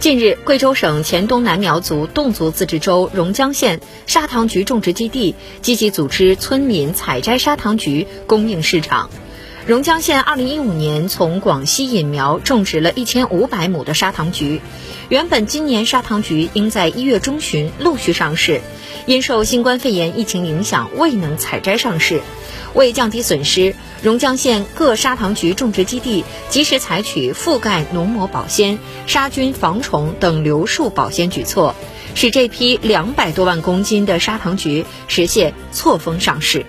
近日，贵州省黔东南苗族侗族自治州榕江县砂糖桔种植基地积极组织村民采摘砂糖桔，供应市场。榕江县2015年从广西引苗种植了1500亩的砂糖橘，原本今年砂糖橘应在一月中旬陆续上市，因受新冠肺炎疫情影响，未能采摘上市。为降低损失，榕江县各砂糖橘种植基地及时采取覆盖农膜保鲜、杀菌防虫等留树保鲜举措，使这批两百多万公斤的砂糖橘实现错峰上市。